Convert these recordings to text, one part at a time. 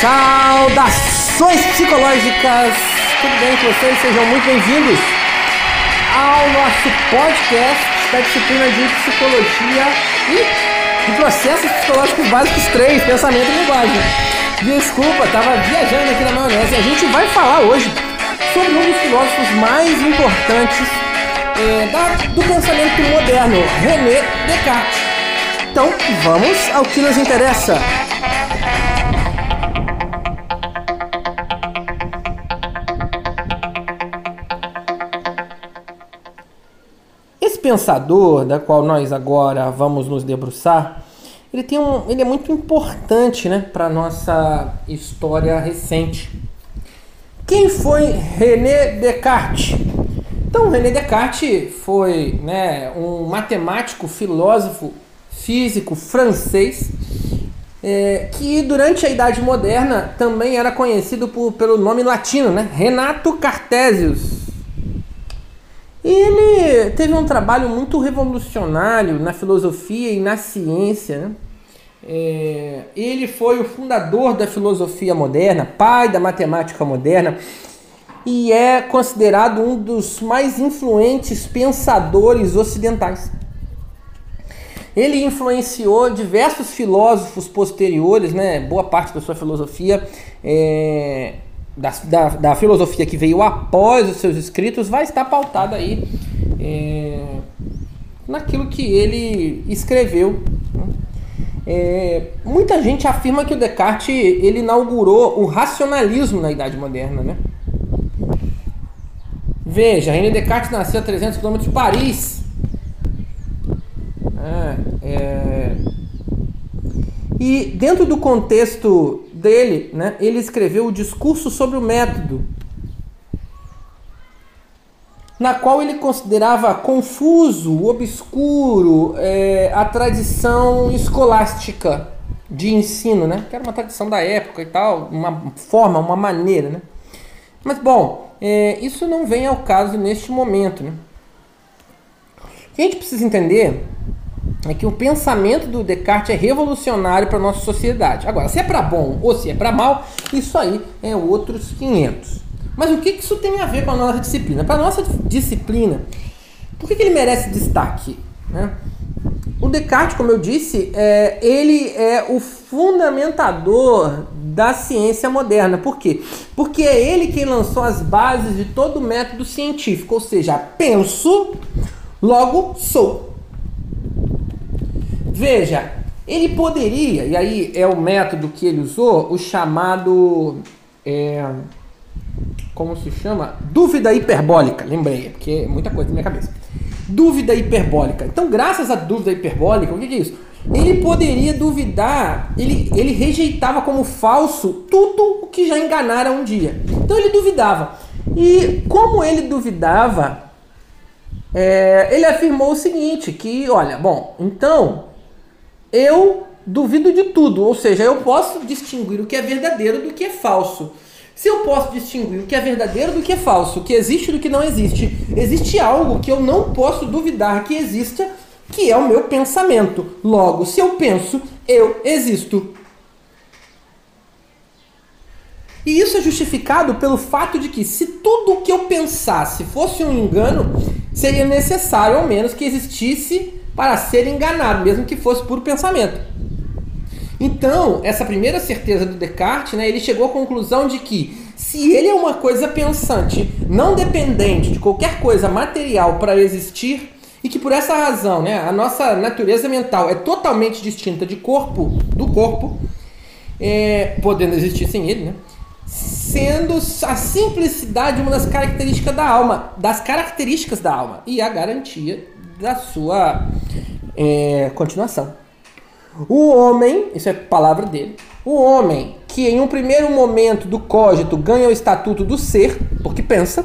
Saudações psicológicas! Tudo bem com vocês? Sejam muito bem-vindos ao nosso podcast da disciplina de psicologia e de processos psicológicos básicos 3, pensamento e linguagem. Desculpa, tava viajando aqui na maionese. A gente vai falar hoje sobre um dos filósofos mais importantes é, da, do pensamento moderno, René Descartes. Então, vamos ao que nos interessa. Pensador, da qual nós agora vamos nos debruçar, ele, tem um, ele é muito importante né, para a nossa história recente. Quem foi René Descartes? Então, René Descartes foi né, um matemático, filósofo, físico francês é, que durante a Idade Moderna também era conhecido por, pelo nome latino, né? Renato Cartesius. Ele teve um trabalho muito revolucionário na filosofia e na ciência. Né? É, ele foi o fundador da filosofia moderna, pai da matemática moderna, e é considerado um dos mais influentes pensadores ocidentais. Ele influenciou diversos filósofos posteriores, né? boa parte da sua filosofia, é, da, da, da, filosofia que veio após os seus escritos, vai estar pautada aí é, naquilo que ele escreveu. Né? É, muita gente afirma que o Descartes ele inaugurou o racionalismo na Idade Moderna. Né? Veja, René Descartes nasceu a 300 km de Paris é, é... E dentro do contexto dele, né, ele escreveu o discurso sobre o método, na qual ele considerava confuso, obscuro é, a tradição escolástica de ensino, né? Que era uma tradição da época e tal, uma forma, uma maneira, né? Mas bom, é, isso não vem ao caso neste momento, né? O que a gente precisa entender é que o pensamento do Descartes é revolucionário para a nossa sociedade. Agora, se é para bom ou se é para mal, isso aí é outros 500. Mas o que isso tem a ver com a nossa disciplina? Para a nossa disciplina, por que, ele merece destaque? Né? O Descartes, como eu disse, é, ele é o fundamentador da ciência moderna. Por quê? Porque é ele quem lançou as bases de todo o método científico, ou seja, penso, logo sou. Veja, ele poderia, e aí é o método que ele usou, o chamado. É, como se chama? Dúvida hiperbólica. Lembrei, porque é muita coisa na minha cabeça. Dúvida hiperbólica. Então, graças à dúvida hiperbólica, o que é isso? Ele poderia duvidar, ele, ele rejeitava como falso tudo o que já enganara um dia. Então ele duvidava. E como ele duvidava, é, ele afirmou o seguinte: que, olha, bom, então eu duvido de tudo, ou seja, eu posso distinguir o que é verdadeiro do que é falso. Se eu posso distinguir o que é verdadeiro do que é falso, o que existe do que não existe, existe algo que eu não posso duvidar que exista, que é o meu pensamento. Logo, se eu penso, eu existo. E isso é justificado pelo fato de que, se tudo o que eu pensasse fosse um engano, seria necessário ao menos que existisse para ser enganado, mesmo que fosse puro pensamento. Então, essa primeira certeza do Descartes, né, ele chegou à conclusão de que se ele é uma coisa pensante, não dependente de qualquer coisa material para existir, e que por essa razão, né, a nossa natureza mental é totalmente distinta de corpo do corpo, é, podendo existir sem ele, né, sendo a simplicidade uma das características da alma, das características da alma e a garantia da sua é, continuação. O homem, isso é palavra dele, o homem que em um primeiro momento do cógito ganha o estatuto do ser, porque pensa,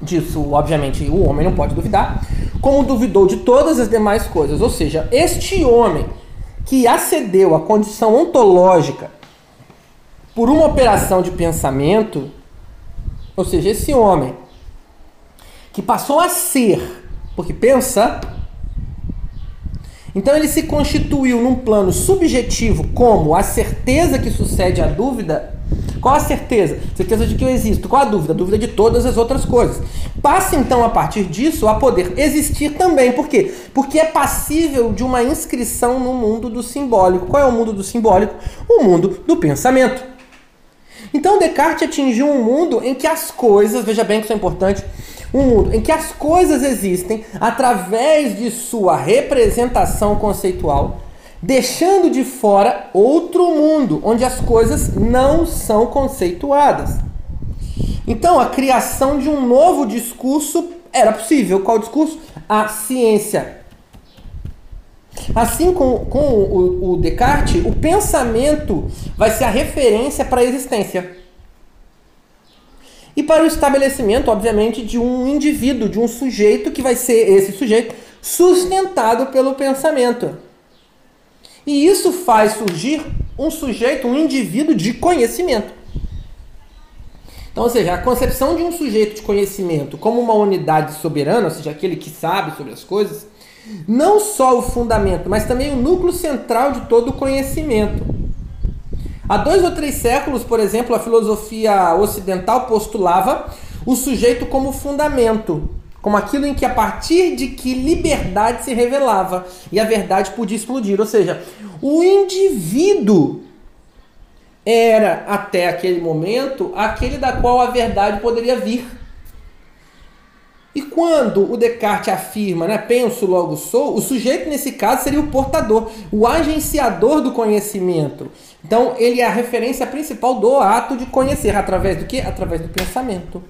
disso obviamente o homem não pode duvidar, como duvidou de todas as demais coisas. Ou seja, este homem que acedeu à condição ontológica por uma operação de pensamento, ou seja, esse homem que passou a ser porque pensa, Então ele se constituiu num plano subjetivo como a certeza que sucede à dúvida. Qual a certeza? Certeza de que eu existo. Qual a dúvida? Dúvida de todas as outras coisas. Passa então a partir disso a poder existir também. Por quê? Porque é passível de uma inscrição no mundo do simbólico. Qual é o mundo do simbólico? O mundo do pensamento. Então Descartes atingiu um mundo em que as coisas, veja bem que isso é importante, um mundo em que as coisas existem através de sua representação conceitual, deixando de fora outro mundo onde as coisas não são conceituadas. Então, a criação de um novo discurso era possível. Qual discurso? A ciência. Assim com, com o, o Descartes, o pensamento vai ser a referência para a existência e para o estabelecimento, obviamente, de um indivíduo, de um sujeito que vai ser esse sujeito sustentado pelo pensamento. E isso faz surgir um sujeito, um indivíduo de conhecimento. Então, ou seja, a concepção de um sujeito de conhecimento como uma unidade soberana, ou seja, aquele que sabe sobre as coisas, não só o fundamento, mas também o núcleo central de todo o conhecimento. Há dois ou três séculos, por exemplo, a filosofia ocidental postulava o sujeito como fundamento, como aquilo em que a partir de que liberdade se revelava e a verdade podia explodir. Ou seja, o indivíduo era até aquele momento aquele da qual a verdade poderia vir. E quando o Descartes afirma, né, penso logo sou, o sujeito nesse caso seria o portador, o agenciador do conhecimento. Então ele é a referência principal do ato de conhecer, através do que? Através do pensamento.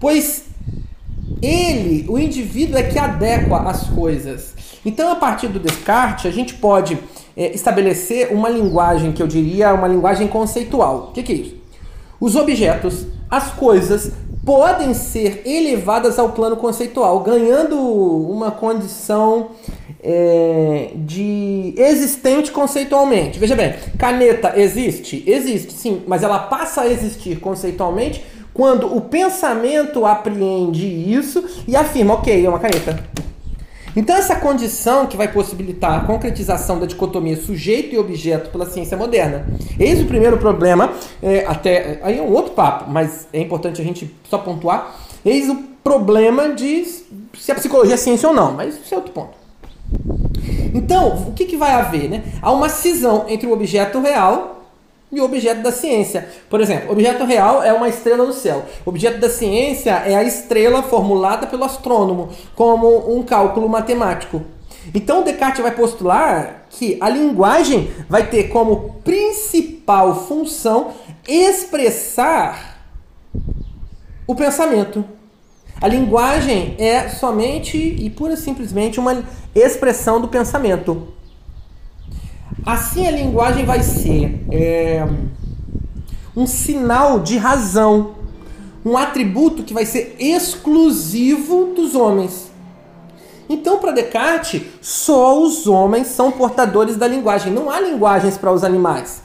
Pois ele, o indivíduo é que adequa as coisas. Então a partir do Descartes a gente pode é, estabelecer uma linguagem que eu diria uma linguagem conceitual. O que, que é isso? Os objetos, as coisas podem ser elevadas ao plano conceitual, ganhando uma condição é, de existente conceitualmente. Veja bem, caneta existe? Existe, sim, mas ela passa a existir conceitualmente quando o pensamento apreende isso e afirma, ok, é uma caneta. Então, essa condição que vai possibilitar a concretização da dicotomia sujeito e objeto pela ciência moderna. Eis o primeiro problema, é, até aí é um outro papo, mas é importante a gente só pontuar. Eis o problema de se a psicologia é ciência ou não, mas isso é outro ponto. Então, o que, que vai haver? Né? Há uma cisão entre o objeto real e o objeto da ciência. Por exemplo, objeto real é uma estrela no céu. O objeto da ciência é a estrela formulada pelo astrônomo como um cálculo matemático. Então Descartes vai postular que a linguagem vai ter como principal função expressar o pensamento. A linguagem é somente e pura simplesmente uma expressão do pensamento. Assim a linguagem vai ser é, um sinal de razão, um atributo que vai ser exclusivo dos homens. Então, para Descartes, só os homens são portadores da linguagem. Não há linguagens para os animais.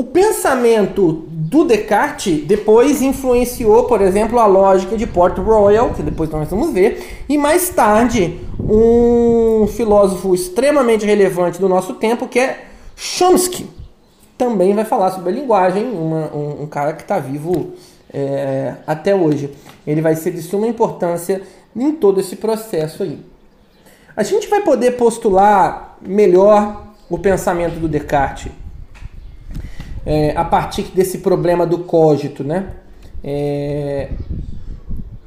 O pensamento do Descartes depois influenciou, por exemplo, a lógica de Port Royal, que depois nós vamos ver, e mais tarde um filósofo extremamente relevante do nosso tempo, que é Chomsky. Também vai falar sobre a linguagem, uma, um, um, cara que está vivo é, até hoje. Ele vai ser de suma importância em todo esse processo aí. A gente vai poder postular melhor o pensamento do Descartes é, a partir desse problema do cogito, né? É,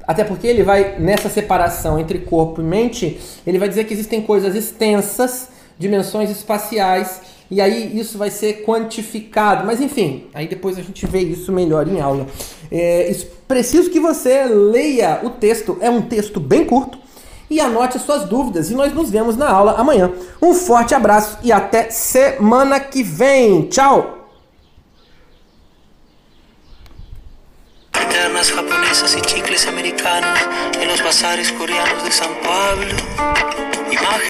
até porque ele vai, nessa separação entre corpo e mente, ele vai dizer que existem coisas extensas, dimensões espaciais, e aí isso vai ser quantificado. Mas enfim, aí depois a gente vê isso melhor em aula. É, preciso que você leia o texto, é um texto bem curto, e anote as suas dúvidas. E nós nos vemos na aula amanhã. Um forte abraço e até semana que vem. Tchau! Eternas japonesas y chicles americanos en los bazares coreanos de San Pablo. Imagen